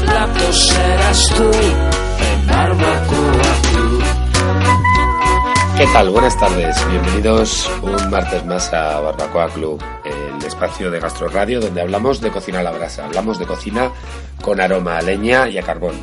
platos serás tú en Barbacoa ¿Qué tal? Buenas tardes. Bienvenidos un martes más a Barbacoa Club, el espacio de Gastro Radio donde hablamos de cocina a la brasa. Hablamos de cocina con aroma a leña y a carbón.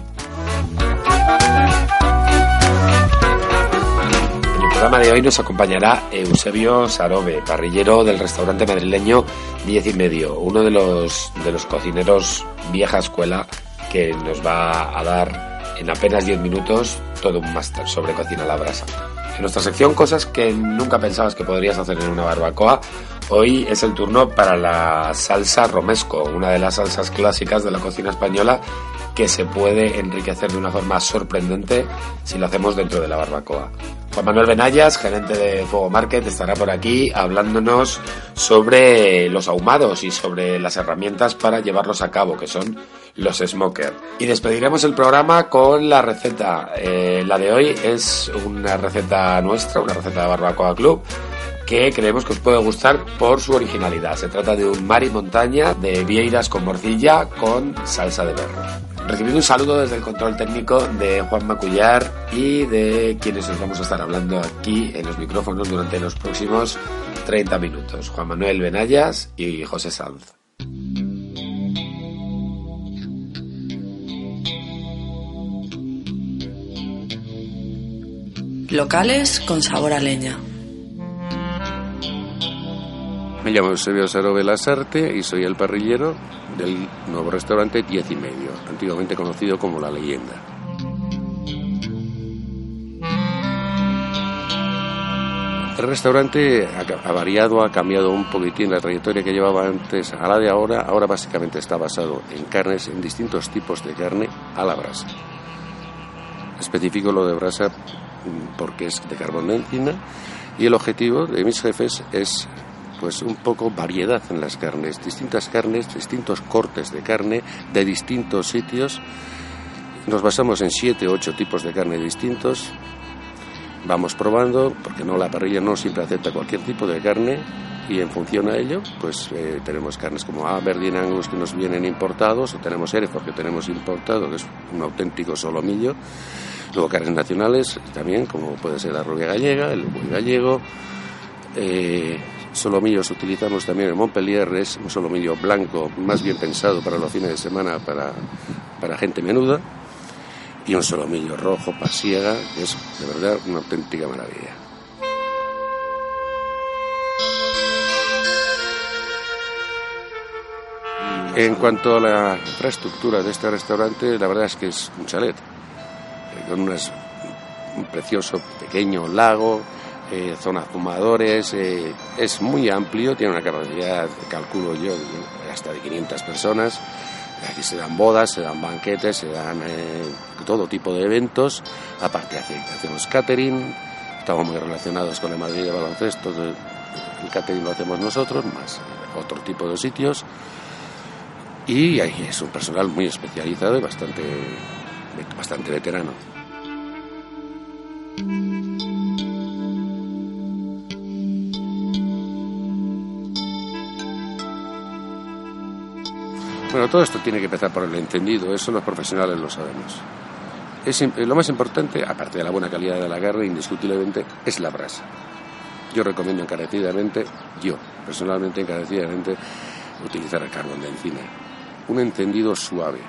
En el programa de hoy nos acompañará Eusebio Sarobe, parrillero del restaurante madrileño Diez y Medio, uno de los, de los cocineros vieja escuela que nos va a dar en apenas 10 minutos todo un máster sobre cocina a la brasa. En nuestra sección Cosas que nunca pensabas que podrías hacer en una barbacoa, hoy es el turno para la salsa romesco, una de las salsas clásicas de la cocina española que se puede enriquecer de una forma sorprendente si lo hacemos dentro de la barbacoa. Juan Manuel Benayas, gerente de Fuego Market, estará por aquí hablándonos sobre los ahumados y sobre las herramientas para llevarlos a cabo, que son los smoker. Y despediremos el programa con la receta. Eh, la de hoy es una receta nuestra, una receta de Barbacoa Club que creemos que os puede gustar por su originalidad. Se trata de un mar y montaña de vieiras con morcilla con salsa de berro. Recibiendo un saludo desde el control técnico de Juan Macullar y de quienes os vamos a estar hablando aquí en los micrófonos durante los próximos 30 minutos. Juan Manuel Benayas y José Sanz. Locales con sabor a leña. Me llamo Eusebio Sarobe Lasarte y soy el parrillero del nuevo restaurante Diez y Medio, antiguamente conocido como La Leyenda. El restaurante ha variado, ha cambiado un poquitín la trayectoria que llevaba antes a la de ahora. Ahora básicamente está basado en carnes, en distintos tipos de carne a la brasa. Especifico lo de brasa porque es de carbón de encina y el objetivo de mis jefes es pues un poco variedad en las carnes, distintas carnes, distintos cortes de carne de distintos sitios. Nos basamos en siete o ocho tipos de carne distintos. Vamos probando, porque no la parrilla no siempre acepta cualquier tipo de carne y en función a ello, pues eh, tenemos carnes como Aberdeen Angus que nos vienen importados, o tenemos Hereford que tenemos importado, que es un auténtico solomillo. Luego carnes nacionales también, como puede ser la rubia gallega, el buey gallego. Eh, solomillos utilizamos también en Montpellier, es un solomillo blanco, más bien pensado para los fines de semana, para, para gente menuda. Y un solomillo rojo, pasiega, que es de verdad una auténtica maravilla. En cuanto a la infraestructura de este restaurante, la verdad es que es un chalet con un precioso pequeño lago, eh, zonas fumadores, eh, es muy amplio, tiene una capacidad, calculo yo, hasta de 500 personas. Aquí se dan bodas, se dan banquetes, se dan eh, todo tipo de eventos. Aparte hacemos catering, estamos muy relacionados con el Madrid de baloncesto, el catering lo hacemos nosotros, más otro tipo de sitios. Y ahí es un personal muy especializado y bastante, bastante veterano. Bueno, todo esto tiene que empezar por el entendido, eso los profesionales lo sabemos. Es, lo más importante, aparte de la buena calidad de la carne, indiscutiblemente, es la brasa. Yo recomiendo encarecidamente, yo personalmente encarecidamente, utilizar el carbón de encina. un encendido suave,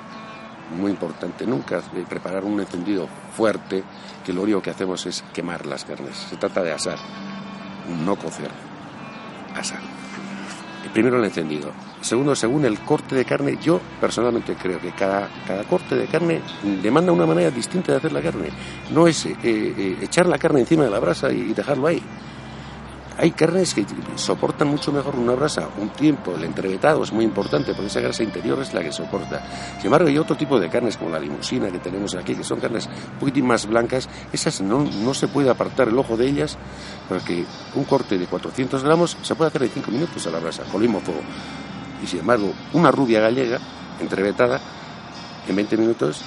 muy importante. Nunca preparar un encendido fuerte, que lo único que hacemos es quemar las carnes. Se trata de asar, no cocer, asar. Primero el encendido. Segundo, según el corte de carne, yo personalmente creo que cada, cada corte de carne demanda una manera distinta de hacer la carne. No es eh, eh, echar la carne encima de la brasa y dejarlo ahí. Hay carnes que soportan mucho mejor una brasa, un tiempo, el entrevetado es muy importante porque esa grasa interior es la que soporta. Sin embargo, hay otro tipo de carnes como la limusina que tenemos aquí, que son carnes un poquitín más blancas, esas no, no se puede apartar el ojo de ellas porque un corte de 400 gramos se puede hacer en 5 minutos a la brasa, con el fuego. Y sin embargo, una rubia gallega, entrevetada, en 20 minutos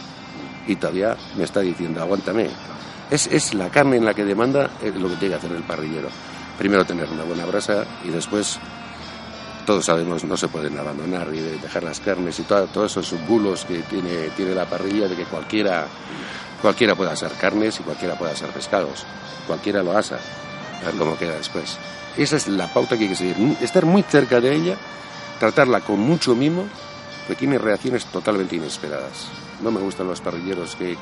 y todavía me está diciendo, aguántame. Es, es la carne en la que demanda eh, lo que tiene que hacer el parrillero primero tener una buena brasa y después todos sabemos no se pueden abandonar y dejar las carnes y todo, todos esos bulos que tiene, tiene la parrilla de que cualquiera cualquiera pueda asar carnes y cualquiera pueda asar pescados. Cualquiera lo asa a ver cómo queda después. Esa es la pauta que hay que seguir. Estar muy cerca de ella tratarla con mucho mimo porque tiene reacciones totalmente inesperadas no me gustan los parrilleros que,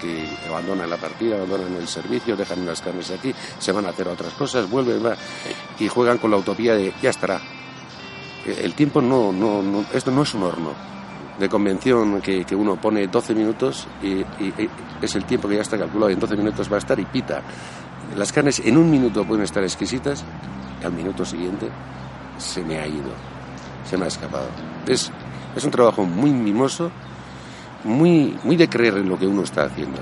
abandonan la partida, abandonan el servicio, dejan unas carnes aquí, se van a hacer otras cosas, vuelven y juegan con la utopía de ya estará. El tiempo no, esto no es un horno de convención que, uno pone 12 minutos y, es el tiempo que ya está calculado y en 12 minutos va a estar y pita. Las carnes en un minuto pueden estar exquisitas, al minuto siguiente se me ha ido, se me ha escapado. Es, es un trabajo muy mimoso muy, muy de creer en lo que uno está haciendo.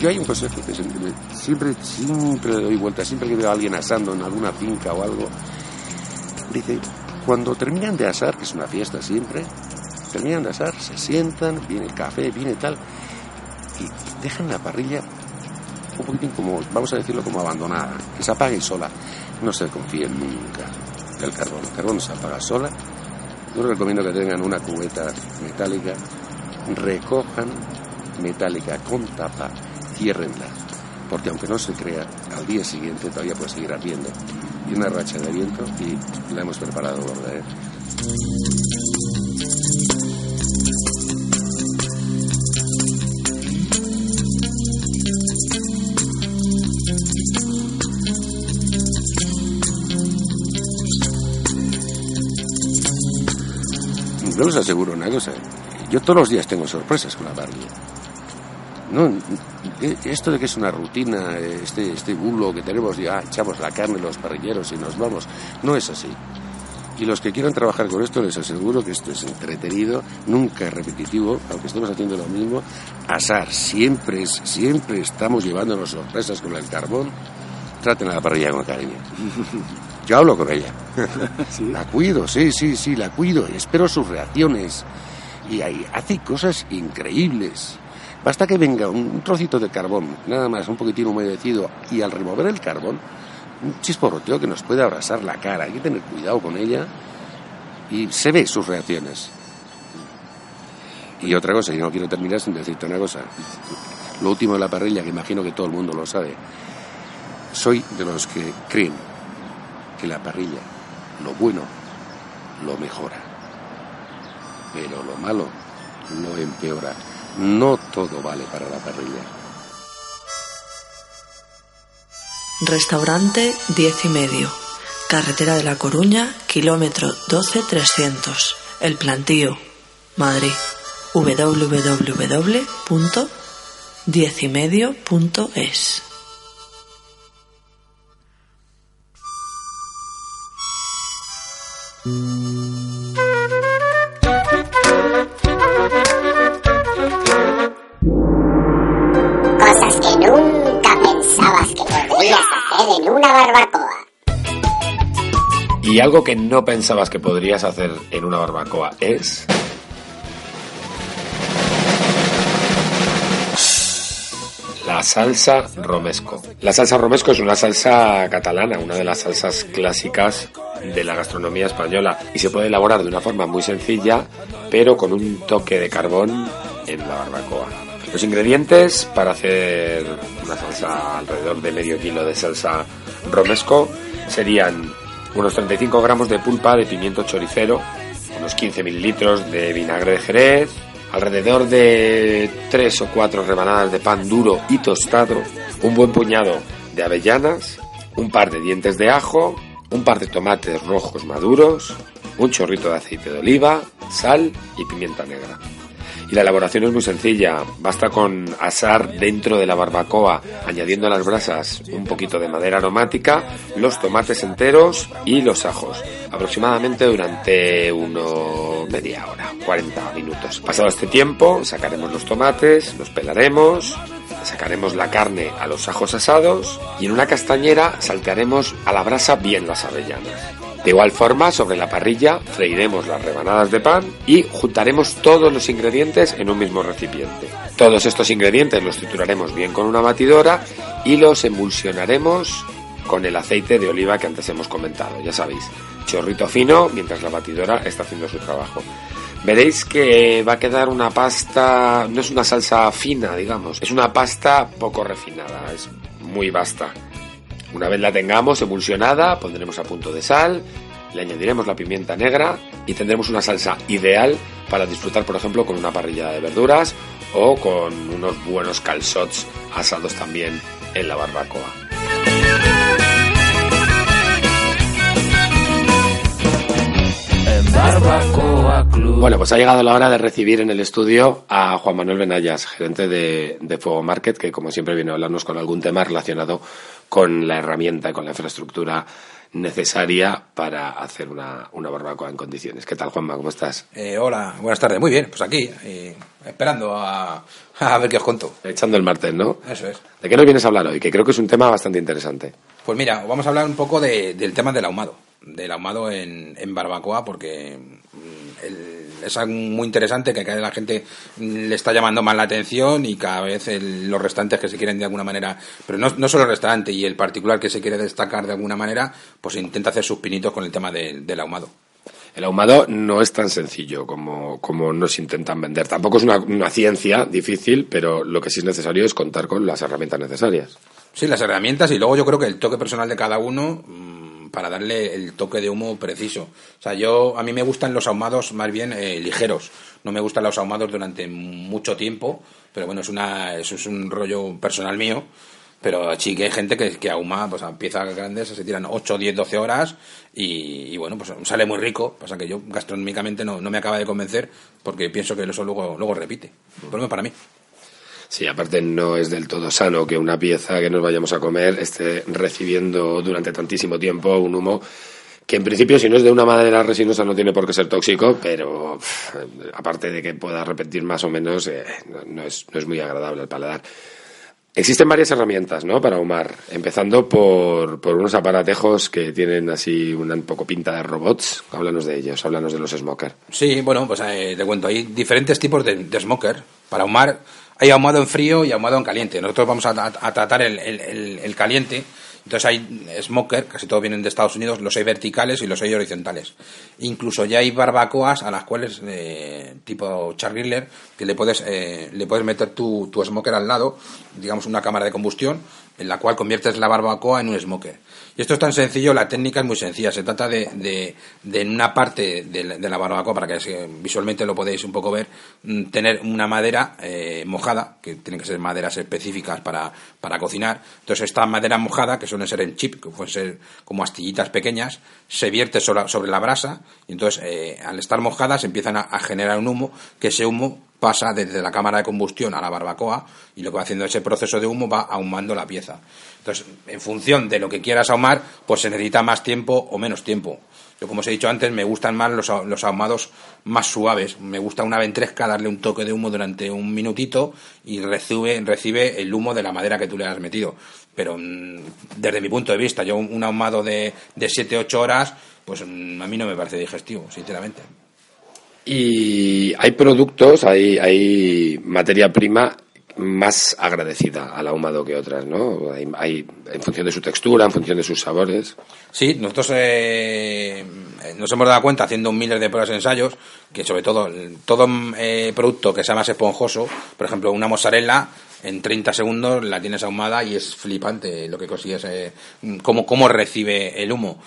Yo hay un consejo que siempre, siempre le doy vuelta, siempre que veo a alguien asando en alguna finca o algo, dice, cuando terminan de asar, que es una fiesta siempre, terminan de asar, se sientan, viene el café, viene tal, y dejan la parrilla un poquitín como, vamos a decirlo, como abandonada, que se apague sola. No se confíen nunca del carbón. El carbón se apaga sola. Yo recomiendo que tengan una cubeta metálica, recojan metálica con tapa, ciérrenla, porque aunque no se crea, al día siguiente todavía puede seguir ardiendo una racha de viento y la hemos preparado gorda. ¿eh? Yo os aseguro una cosa, yo todos los días tengo sorpresas con la parrilla. No, esto de que es una rutina, este, este bulo que tenemos, ya echamos la carne los parrilleros y nos vamos, no es así. Y los que quieran trabajar con esto les aseguro que esto es entretenido, nunca es repetitivo, aunque estemos haciendo lo mismo. Asar, siempre, es, siempre estamos llevándonos sorpresas con el carbón. Traten a la parrilla con cariño. Yo hablo con ella. La cuido, sí, sí, sí, la cuido. Espero sus reacciones. Y ahí hace cosas increíbles. Basta que venga un trocito de carbón, nada más, un poquitín humedecido, y al remover el carbón, un chisporroteo que nos puede abrasar la cara. Hay que tener cuidado con ella y se ve sus reacciones. Y otra cosa, y no quiero terminar sin decirte una cosa. Lo último de la parrilla, que imagino que todo el mundo lo sabe. Soy de los que creen que la parrilla, lo bueno, lo mejora. Pero lo malo lo empeora. No todo vale para la parrilla. Restaurante 10 y medio. Carretera de La Coruña, kilómetro 12300. El Plantío, Madrid. www.diecimedio.es en Y algo que no pensabas que podrías hacer en una barbacoa es... La salsa romesco. La salsa romesco es una salsa catalana, una de las salsas clásicas de la gastronomía española y se puede elaborar de una forma muy sencilla, pero con un toque de carbón en la barbacoa. Los ingredientes para hacer una salsa alrededor de medio kilo de salsa romesco serían unos 35 gramos de pulpa de pimiento choricero, unos 15 mililitros de vinagre de jerez, alrededor de 3 o 4 rebanadas de pan duro y tostado, un buen puñado de avellanas, un par de dientes de ajo, un par de tomates rojos maduros, un chorrito de aceite de oliva, sal y pimienta negra. Y la elaboración es muy sencilla. Basta con asar dentro de la barbacoa, añadiendo a las brasas un poquito de madera aromática, los tomates enteros y los ajos. Aproximadamente durante uno media hora, 40 minutos. Pasado este tiempo, sacaremos los tomates, los pelaremos, sacaremos la carne a los ajos asados y en una castañera saltearemos a la brasa bien las avellanas. De igual forma, sobre la parrilla freiremos las rebanadas de pan y juntaremos todos los ingredientes en un mismo recipiente. Todos estos ingredientes los trituraremos bien con una batidora y los emulsionaremos con el aceite de oliva que antes hemos comentado, ya sabéis, chorrito fino mientras la batidora está haciendo su trabajo. Veréis que va a quedar una pasta, no es una salsa fina, digamos, es una pasta poco refinada, es muy vasta. Una vez la tengamos emulsionada, pondremos a punto de sal, le añadiremos la pimienta negra y tendremos una salsa ideal para disfrutar, por ejemplo, con una parrilla de verduras o con unos buenos calzots asados también en la barbacoa. Bueno, pues ha llegado la hora de recibir en el estudio a Juan Manuel Benayas, gerente de, de Fuego Market, que como siempre viene a hablarnos con algún tema relacionado con la herramienta, con la infraestructura necesaria para hacer una, una barbacoa en condiciones. ¿Qué tal, Juanma? ¿Cómo estás? Eh, hola, buenas tardes. Muy bien, pues aquí, eh, esperando a, a, ver qué os cuento. Echando el martes, ¿no? Eso es. ¿De qué nos vienes a hablar hoy? Que creo que es un tema bastante interesante. Pues mira, vamos a hablar un poco de, del tema del ahumado. Del ahumado en, en barbacoa, porque mm, el, es algo muy interesante que cada la gente le está llamando más la atención y cada vez el, los restantes que se quieren de alguna manera, pero no, no solo el restaurante y el particular que se quiere destacar de alguna manera, pues intenta hacer sus pinitos con el tema de, del ahumado. El ahumado no es tan sencillo como, como nos intentan vender. Tampoco es una, una, ciencia difícil, pero lo que sí es necesario es contar con las herramientas necesarias. Sí, las herramientas y luego yo creo que el toque personal de cada uno para darle el toque de humo preciso. O sea, yo a mí me gustan los ahumados más bien eh, ligeros. No me gustan los ahumados durante mucho tiempo, pero bueno, es una eso es un rollo personal mío. Pero sí que hay gente que, que ahuma pues, a piezas grandes, se tiran 8, 10, 12 horas y, y, bueno, pues sale muy rico. Pasa que yo gastronómicamente no, no me acaba de convencer porque pienso que eso luego, luego repite. Por lo menos para mí. Sí, aparte no es del todo sano que una pieza que nos vayamos a comer esté recibiendo durante tantísimo tiempo un humo que en principio si no es de una madera resinosa no tiene por qué ser tóxico, pero aparte de que pueda repetir más o menos, eh, no, no, es, no es muy agradable al paladar. Existen varias herramientas ¿no? para ahumar, empezando por, por, unos aparatejos que tienen así una un poco pinta de robots. Háblanos de ellos, háblanos de los smoker. Sí, bueno, pues eh, te cuento, hay diferentes tipos de, de smoker. Para ahumar hay ahumado en frío y ahumado en caliente. Nosotros vamos a, tratar el, el, el, caliente. Entonces hay smoker, casi todos vienen de Estados Unidos, los hay verticales y los hay horizontales. Incluso ya hay barbacoas a las cuales, eh, tipo chargriller, que le puedes, eh, le puedes meter tu, tu smoker al lado, digamos una cámara de combustión, en la cual conviertes la barbacoa en un smoker. Y esto es tan sencillo, la técnica es muy sencilla. Se trata de, de, de en una parte de la, barbacoa, para que visualmente lo podéis un poco ver, mm, tener una madera eh, mojada, que tienen que ser maderas específicas para, para cocinar. Entonces, esta madera mojada, que suelen ser en chip, que pueden ser como astillitas pequeñas, se vierte sobre, sobre la brasa, y entonces, eh, al estar mojadas, empiezan a, a generar un humo, que ese humo pasa desde la cámara de combustión a la barbacoa y lo que va haciendo ese proceso de humo va ahumando la pieza. Entonces, en función de lo que quieras ahumar, pues se necesita más tiempo o menos tiempo. Yo, como os he dicho antes, me gustan más los, los ahumados más suaves. Me gusta una ventresca darle un toque de humo durante un minutito y recibe, recibe el humo de la madera que tú le has metido. Pero mm, desde mi punto de vista, yo un ahumado de 7-8 horas, pues mm, a mí no me parece digestivo, sinceramente. Y hay productos, hay, hay materia prima más agradecida al ahumado que otras, ¿no? Hay, en función de su textura, en función de sus sabores. Sí, nosotros eh, nos hemos dado cuenta haciendo miles de pruebas y ensayos que sobre todo todo eh, producto que sea más esponjoso, por ejemplo una mozzarella en 30 segundos la tienes ahumada y es flipante lo que consigues, eh, cómo, cómo recibe el humo.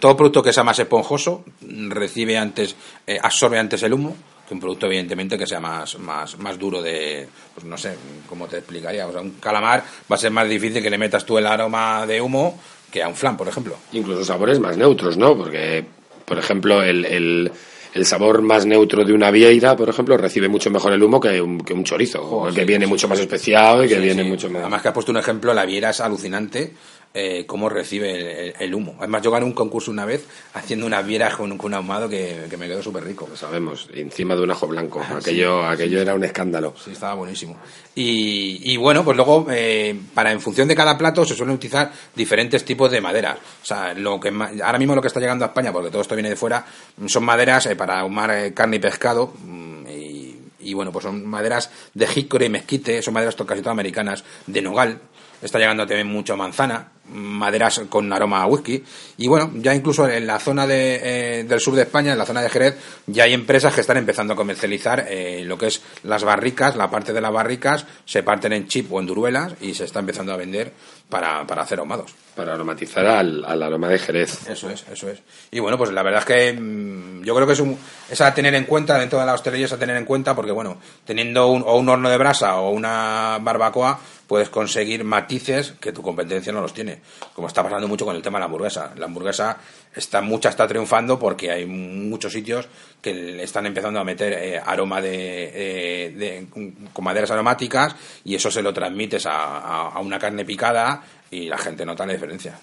Todo producto que sea más esponjoso recibe antes, eh, absorbe antes el humo que un producto evidentemente que sea más, más, más duro de, pues no sé, ¿cómo te explicaría? O sea, un calamar va a ser más difícil que le metas tú el aroma de humo que a un flan, por ejemplo. Incluso sabores más neutros, ¿no? Porque, por ejemplo, el, el, el sabor más neutro de una vieira, por ejemplo, recibe mucho mejor el humo que un, que un chorizo, que sí, viene sí, mucho sí. más especiado y que viene mucho más... Además que has puesto un ejemplo, la viera es alucinante eh, cómo recibe el, el- humo. Además yo gané un concurso una vez haciendo una viera con, con un ahumado que, que me quedó súper rico. Lo sabemos, encima de un ajo blanco. Ah, aquello aquello era un escándalo. Sí, estaba buenísimo. Y, y bueno, pues luego, eh, para en función de cada plato, se suelen utilizar diferentes tipos de maderas. O sea, lo que ahora mismo lo que está llegando a España, porque todo esto viene de fuera, son maderas eh, para ahumar eh, carne y pescado. mm, Y, y bueno, pues son maderas de jícore y mezquite, son maderas casi todas americanas, de nogal. Está llegando también mucho manzana, maderas con aroma a whisky. Y bueno, ya incluso en la zona de, eh, del sur de España, en la zona de Jerez, ya hay empresas que están empezando a comercializar eh, lo que es las barricas, la parte de las barricas, se parten en chip o en duruelas y se está empezando a vender para, para hacer ahumados. Para aromatizar al, al aroma de Jerez. Eso es, eso es. Y bueno, pues la verdad es que mm, yo creo que es, un, es a tener en cuenta, dentro de la hostelería es a tener en cuenta, porque bueno, teniendo un, o un horno de brasa o una barbacoa, puedes conseguir matices que tu competencia no los tiene. Como está pasando mucho con el tema de la hamburguesa. La hamburguesa está, mucha está triunfando porque hay muchos sitios que le están empezando a meter eh, aroma de, eh, con maderas aromáticas y eso se lo transmites a, una carne picada y la gente nota la diferencia.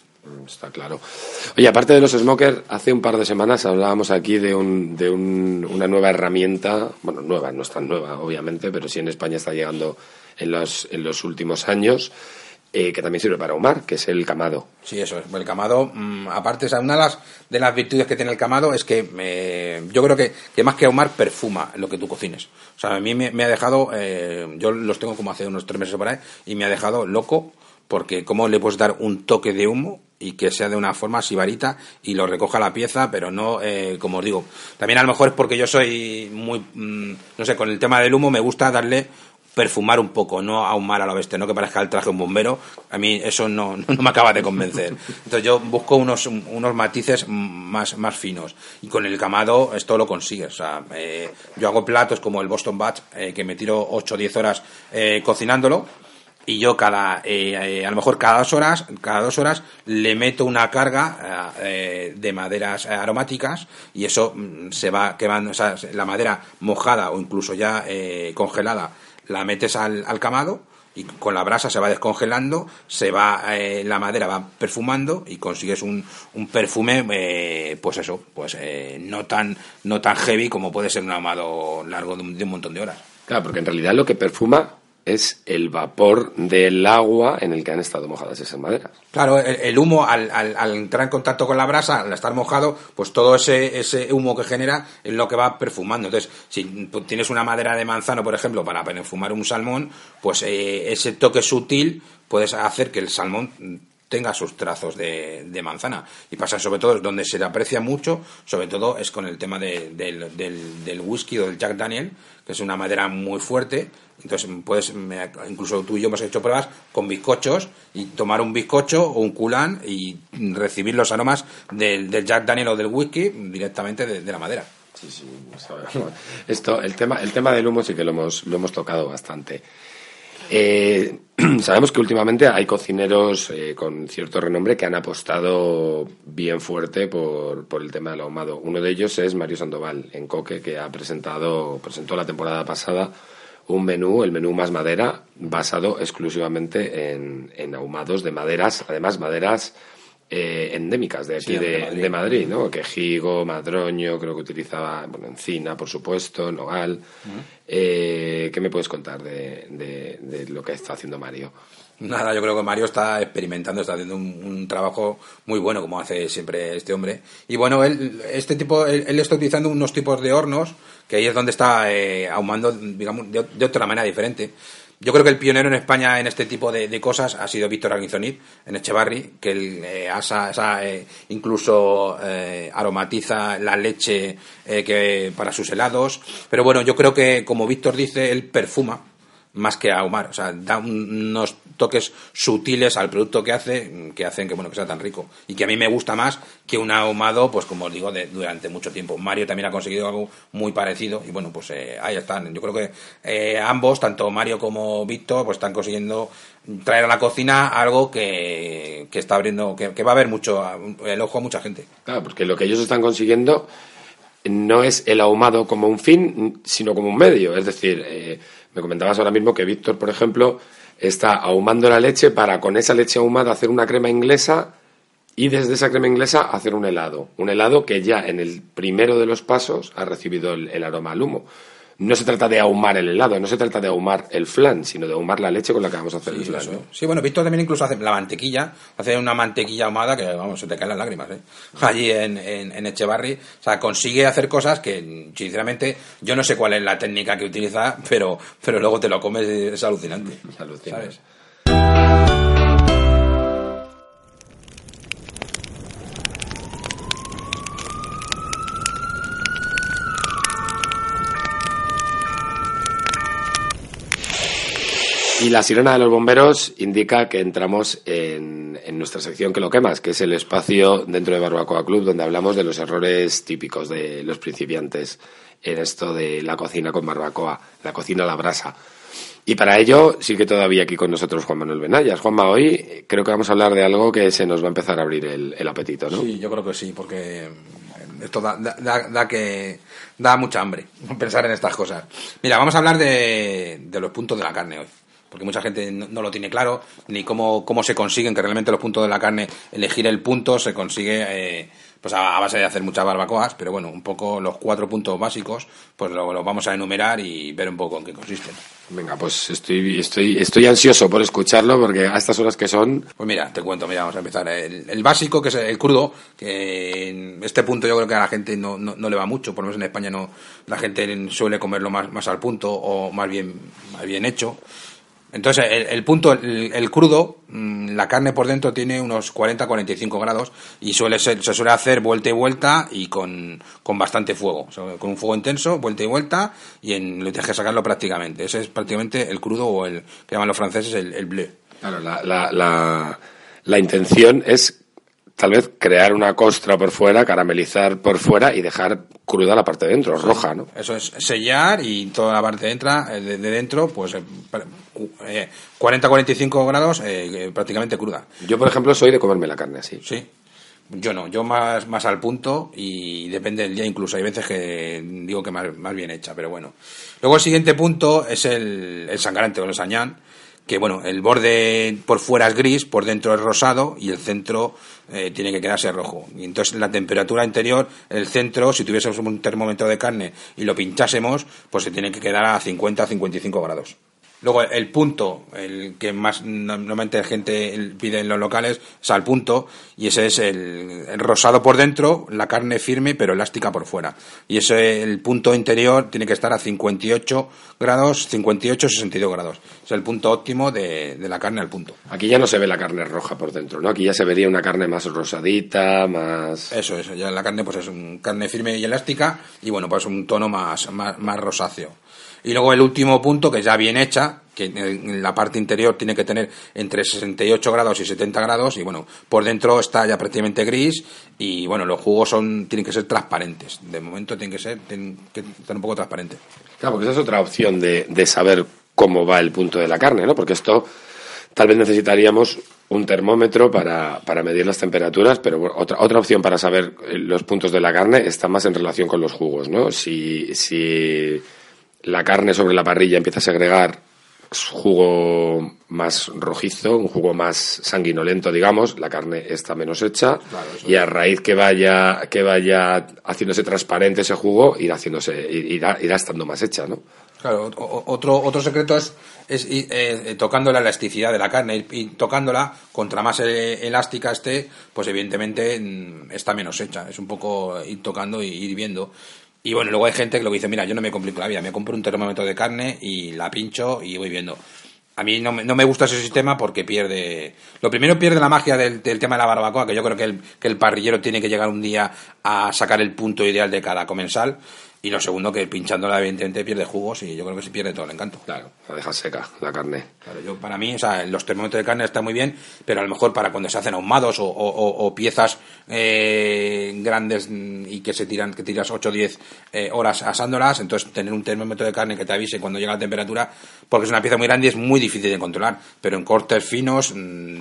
Está claro. Oye, aparte de los smokers, hace un par de semanas hablábamos aquí de, un, de un- una nueva herramienta, bueno, nueva, no es tan nueva, obviamente, pero sí en España está llegando en los, en los últimos años, eh, que también sirve para ahumar, que es el camado. Sí, eso es. El camado, mm, aparte, una de las, de las virtudes que tiene el camado es que eh, yo creo que, que más que ahumar, perfuma lo que tú cocines. O sea, a mí me, me ha dejado, eh, yo los tengo como hace unos tres meses por ahí, y me ha dejado loco porque cómo le puedes dar un toque de humo y que sea de una forma sibarita y lo recoja la pieza, pero no, eh, como os digo, también a lo mejor es porque yo soy muy, mm, no sé, con el tema del humo me gusta darle perfumar un poco, no ahumar a la bestia, no que parezca el traje de un bombero, a mí eso no, no me acaba de convencer. Entonces yo busco unos, unos matices más, más finos y con el camado esto lo consigues. O sea, eh, yo hago platos como el Boston Batch, eh, que me tiro 8 o 10 horas eh, cocinándolo y yo cada eh, a lo mejor cada dos horas cada dos horas le meto una carga de maderas aromáticas y eso mm, se va quemando o sea, la madera mojada o incluso ya congelada la metes al, al camado y con la brasa se va descongelando se va eh, la madera va perfumando y consigues un, un perfume eh, pues eso pues eh, no tan no tan heavy como puede ser un ahumado largo de un, de un montón de horas. Claro, porque en realidad lo que perfuma es el vapor del agua en el que han estado mojadas esas maderas. Claro, el, humo al, al- al entrar en contacto con la brasa, al estar mojado, pues todo ese, ese humo que genera es lo que va perfumando. Entonces, si tienes una madera de manzano, por ejemplo, para perfumar un salmón, pues eh, ese toque sutil puedes hacer que el salmón tenga sus trazos de, de manzana. Y pasa sobre todo, donde se le aprecia mucho, sobre todo es con el tema de- del, del, whisky o del Jack Daniel, que es una madera muy fuerte. Entonces, puedes, me- incluso tú y yo hemos hecho pruebas con bizcochos y tomar un bizcocho o un culán y recibir los aromas del, del Jack Daniel o del whisky directamente de, la madera. Sí, sí. Esto, el tema, el tema del humo sí que lo hemos, lo hemos tocado bastante. Eh, sabemos que últimamente hay cocineros eh, con cierto renombre que han apostado bien fuerte por, por el tema del ahumado. Uno de ellos es Mario Sandoval, en Coque, que ha presentado, presentó la temporada pasada un menú, el menú más madera, basado exclusivamente en, en ahumados de maderas, además maderas eh, endémicas de aquí Sí, de, Madrid. de Madrid, ¿no? Quejigo, madroño, creo que utilizaba, bueno, encina, por supuesto, nogal. Eh, ¿Qué me puedes contar de, de- de lo que está haciendo Mario? Nada, yo creo que Mario está experimentando, está haciendo un, un trabajo muy bueno, como hace siempre este hombre. Y bueno, él, este tipo, él, él está utilizando unos tipos de hornos, que ahí es donde está eh, ahumando, digamos, de, de otra manera diferente. Yo creo que el pionero en España en este tipo de, cosas ha sido Víctor Arguinzonit en Echevarri, que eh, asa, eh, incluso eh, aromatiza la leche que para sus helados. Pero bueno, yo creo que, como Víctor dice, él perfuma más que ahumar. O sea, da unos toques sutiles al producto que hace que hacen que bueno que sea tan rico. Y que a mí me gusta más que un ahumado pues como os digo de, durante mucho tiempo. Mario también ha conseguido algo muy parecido y bueno pues eh, ahí están. Yo creo que eh, ambos tanto Mario como Víctor pues están consiguiendo traer a la cocina algo que, que está abriendo que, va a haber mucho el ojo a mucha gente. Claro porque lo que ellos están consiguiendo no es el ahumado como un fin sino como un medio. Es decir eh, me comentabas ahora mismo que Víctor, por ejemplo, está ahumando la leche para con esa leche ahumada hacer una crema inglesa y desde esa crema inglesa hacer un helado. Un helado que ya en el primero de los pasos ha recibido el, aroma al humo no se trata de ahumar el helado, no se trata de ahumar el flan, sino de ahumar la leche con la que vamos a hacer el flan. Sí, bueno, Víctor también incluso hace la mantequilla, hace una mantequilla ahumada que, vamos, se te caen las lágrimas, ¿eh? Allí en, en, Echevarri, o sea, consigue hacer cosas que, sinceramente, yo no sé cuál es la técnica que utiliza, pero, pero luego te lo comes y es alucinante. ¿sabes? Y la sirena de los bomberos indica que entramos en, nuestra sección que lo quemas, que es el espacio dentro de Barbacoa Club donde hablamos de los errores típicos de los principiantes en esto de la cocina con barbacoa, la cocina a la brasa. Y para ello sí que todavía aquí con nosotros Juan Manuel Benayas. Juanma, hoy creo que vamos a hablar de algo que se nos va a empezar a abrir el, apetito, ¿no? Sí, yo creo que sí, porque esto da, da, que da mucha hambre pensar en estas cosas. Mira, vamos a hablar de, de los puntos de la carne hoy porque mucha gente no, lo tiene claro, ni cómo, cómo se consiguen que realmente los puntos de la carne, elegir el punto se consigue eh, pues a, base de hacer muchas barbacoas, pero bueno, un poco los cuatro puntos básicos, pues los lo vamos a enumerar y ver un poco en qué consisten. Venga, pues estoy, estoy, estoy ansioso por escucharlo porque a estas horas que son... Pues mira, te cuento, mira, vamos a empezar. El, básico, que es el crudo, que en este punto yo creo que a la gente no, no, le va mucho, por lo menos en España no, la gente suele comerlo más, más al punto o más bien, más bien hecho. Entonces, el, punto, el, crudo, mm, la carne por dentro tiene unos 40-45 grados y suele ser, se suele hacer vuelta y vuelta y con, bastante fuego. con un fuego intenso, vuelta y vuelta, y en, lo tienes que sacarlo prácticamente. Ese es prácticamente el crudo o el que llaman los franceses el, el bleu. Claro, la, la, la, la intención es tal vez crear una costra por fuera, caramelizar por fuera y dejar cruda la parte de dentro, roja, ¿no? Eso es sellar y toda la parte de, entra, eh, de, dentro, pues 40-45 eh, grados eh, prácticamente cruda. Yo, por ejemplo, soy de comerme la carne así. Sí. Yo no, yo más, más al punto y depende del día, incluso hay veces que digo que más, más bien hecha, pero bueno. Luego el siguiente punto es el, el sangrante o el sañán, que bueno, el borde por fuera es gris, por dentro es rosado y el centro eh, tiene que quedarse rojo. Y entonces la temperatura interior, el centro, si tuviésemos un termómetro de carne y lo pinchásemos, pues se tiene que quedar a 50-55 grados. Luego el punto, el que más normalmente la gente pide en los locales, es al punto, y ese es el, rosado por dentro, la carne firme pero elástica por fuera. Y ese el punto interior tiene que estar a 58 grados, 58-62 grados. Es el punto óptimo de, la carne al punto. Aquí ya no se ve la carne roja por dentro, ¿no? Aquí ya se vería una carne más rosadita, más... Eso, eso, ya la carne pues es un carne firme y elástica, y bueno, pues un tono más, más rosáceo. Y luego el último punto, que ya bien hecha, que en la parte interior tiene que tener entre 68 grados y 70 grados, y bueno, por dentro está ya prácticamente gris, y bueno, los jugos son, tienen que ser transparentes. De momento tienen que ser, tienen que estar un poco transparentes. Claro, porque esa es otra opción de, de saber cómo va el punto de la carne, ¿no? Porque esto tal vez necesitaríamos un termómetro para, para medir las temperaturas, pero otra, otra opción para saber los puntos de la carne está más en relación con los jugos, ¿no? Si, si la carne sobre la parrilla empieza a segregar jugo más rojizo, un jugo más sanguinolento, digamos, la carne está menos hecha y a raíz que vaya que vaya haciéndose transparente ese jugo irá haciéndose irá, irá estando más hecha, ¿no? Claro, otro otro secreto es, es eh, tocando la elasticidad de la carne y, tocándola contra más eh, elástica esté, pues evidentemente mm, está menos hecha. Es un poco ir tocando y ir viendo. Y bueno, luego hay gente que lo dice, mira, yo no me complico la vida, me compro un termómetro de carne y la pincho y voy viendo. a mí no no me gusta ese sistema porque pierde. Lo primero pierde la magia del, del tema de la barbacoa, que yo creo que el, que el parrillero tiene que llegar un día a sacar el punto ideal de cada comensal. Y lo segundo, que pinchándola, evidentemente, pierde jugos y yo creo que se pierde todo el encanto. Claro, la deja seca, la carne. Claro, yo, para mí, o sea, los termómetros de carne están muy bien, pero a lo mejor para cuando se hacen ahumados o, o- o- o piezas eh, grandes y que se tiran, que tiras 8 o 10 eh, horas asándolas, entonces tener un termómetro de carne que te avise cuando llega la temperatura, porque es una pieza muy grande y es muy difícil de controlar. Pero en cortes finos, mm,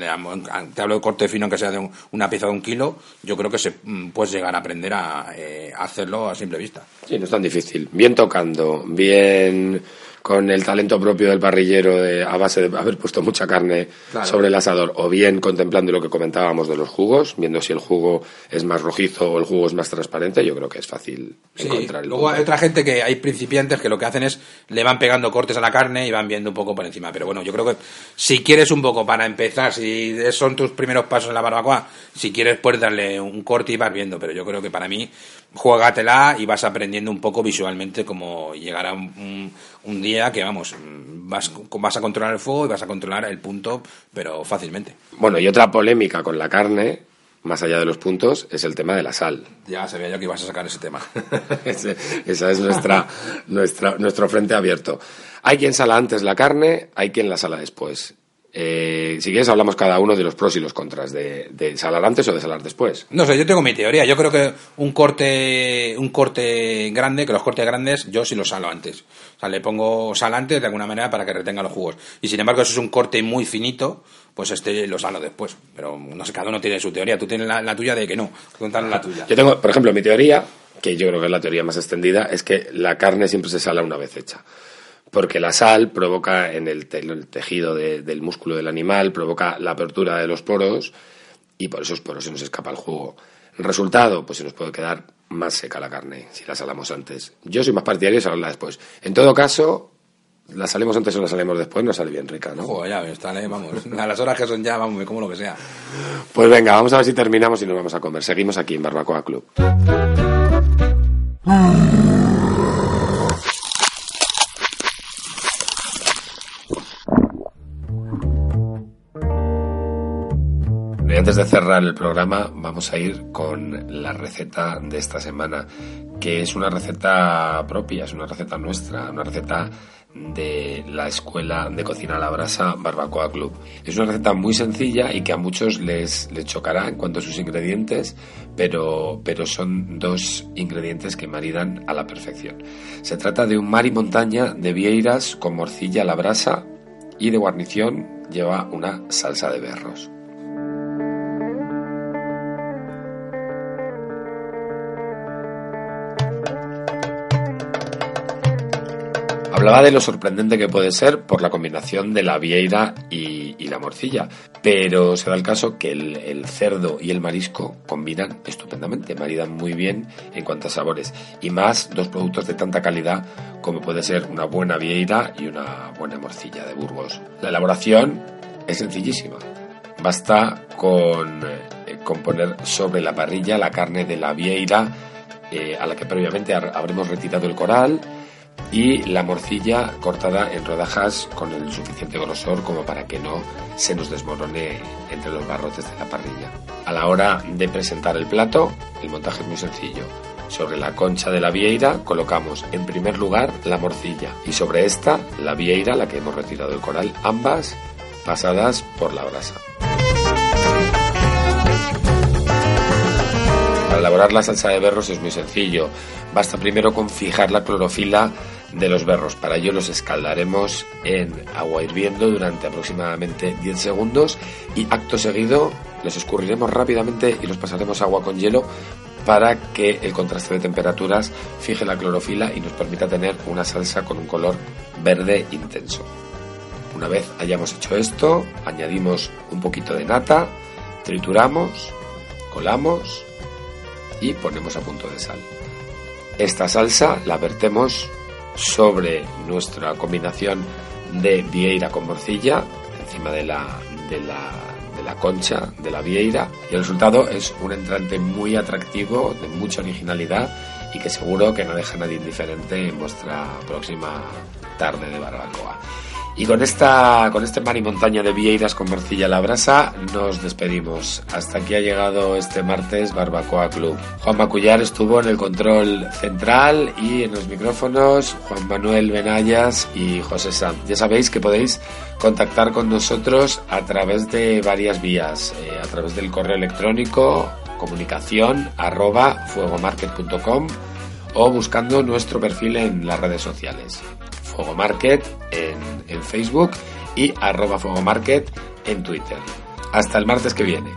te hablo de corte fino que sea de un- una pieza de un kilo, yo creo que se mm, puedes llegar a aprender a, eh, a hacerlo a simple vista. Sí, no tan difícil. Bien tocando, bien con el talento propio del parrillero de- a base de haber puesto mucha carne Claro. sobre el asador, o bien contemplando lo que comentábamos de los jugos, viendo si el jugo es más rojizo o el jugo es más transparente, yo creo que es fácil Sí, encontrar el luego punto. hay otra gente que hay principiantes que lo que hacen es le van pegando cortes a la carne y van viendo un poco por encima. Pero bueno, yo creo que si quieres un poco para empezar, si son tus primeros pasos en la barbacoa, si quieres puedes darle un corte y vas viendo. Pero yo creo que para mí, juégatela y vas aprendiendo un poco visualmente cómo llegará un, un- un día que, vamos, vas, vas a controlar el fuego y vas a controlar el punto, pero fácilmente. Bueno, y otra polémica con la carne, más allá de los puntos, es el tema de la sal. Ya sabía yo que ibas a sacar ese tema. Ese- Esa es nuestra, nuestra, nuestro frente abierto. Hay quien sala antes la carne, hay quien la sala después. Eh, si quieres, hablamos cada uno de los pros y los contras de, de salar antes o de salar después. No sé, yo tengo mi teoría. Yo creo que un corte, un corte grande, que los cortes grandes, yo sí los salo antes. O sea, le pongo sal antes de alguna manera para que retenga los jugos. Y sin embargo, eso es un corte muy finito, pues este lo salo después. Pero no sé, cada uno tiene su teoría. Tú tienes la, la tuya de que no. Cuéntanos la tuya. Yo tengo, por ejemplo, mi teoría, que yo creo que es la teoría más extendida, es que la carne siempre se sala una vez hecha. Porque la sal provoca en el, te- el tejido de- del músculo del animal, provoca la apertura de los poros y por esos poros se nos escapa el jugo. El resultado, pues se nos puede quedar más seca la carne si la salamos antes. Yo soy más partidario de salarla después. En todo caso, la salimos antes o la salimos después, nos sale bien rica, ¿no? Joder, ya ves, dale, vamos. A las horas que son ya, vamos, me como lo que sea. Pues venga, vamos a ver si terminamos y nos vamos a comer. Seguimos aquí en Barbacoa Club. Antes de cerrar el programa, vamos a ir con la receta de esta semana, que es una receta propia, es una receta nuestra, una receta de la Escuela de Cocina a la Brasa Barbacoa Club. Es una receta muy sencilla y que a muchos les, chocará en cuanto a sus ingredientes, pero, pero son dos ingredientes que maridan a la perfección. Se trata de un mar y montaña de vieiras con morcilla a la brasa y de guarnición lleva una salsa de berros. Hablaba de lo sorprendente que puede ser por la combinación de la vieira y, la morcilla, pero se da el caso que el, cerdo y el marisco combinan estupendamente, maridan muy bien en cuanto a sabores, y más dos productos de tanta calidad como puede ser una buena vieira y una buena morcilla de Burgos. La elaboración es sencillísima, basta con, eh, con poner sobre la parrilla la carne de la vieira eh, a la que previamente habremos retirado el coral, y la morcilla cortada en rodajas con el suficiente grosor como para que no se nos desmorone entre los barrotes de la parrilla. A la hora de presentar el plato, el montaje es muy sencillo. Sobre la concha de la vieira colocamos en primer lugar la morcilla y sobre esta la vieira, la que hemos retirado el coral, ambas pasadas por la brasa. Elaborar la salsa de berros es muy sencillo. Basta primero con fijar la clorofila de los berros. Para ello los escaldaremos en agua hirviendo durante aproximadamente 10 segundos y acto seguido los escurriremos rápidamente y los pasaremos agua con hielo para que el contraste de temperaturas fije la clorofila y nos permita tener una salsa con un color verde intenso. Una vez hayamos hecho esto, añadimos un poquito de nata, trituramos, colamos y ponemos a punto de sal. Esta salsa la vertemos sobre nuestra combinación de vieira con morcilla encima de la, de la, concha de la vieira y el resultado es un entrante muy atractivo, de mucha originalidad y que seguro que no deja a nadie indiferente en vuestra próxima tarde de barbacoa. Y con esta, con este mar y montaña de Vieiras con Morcilla a la brasa, nos despedimos. Hasta aquí ha llegado este martes Barbacoa Club. Juan Macullar estuvo en el control central y en los micrófonos Juan Manuel Benayas y José Sam. Ya sabéis que podéis contactar con nosotros a través de varias vías, eh, a través del correo electrónico comunicación arroba fuegomarket.com o buscando nuestro perfil en las redes sociales. Fuego Market en, en Facebook y arroba Fuego Market en Twitter. Hasta el martes que viene.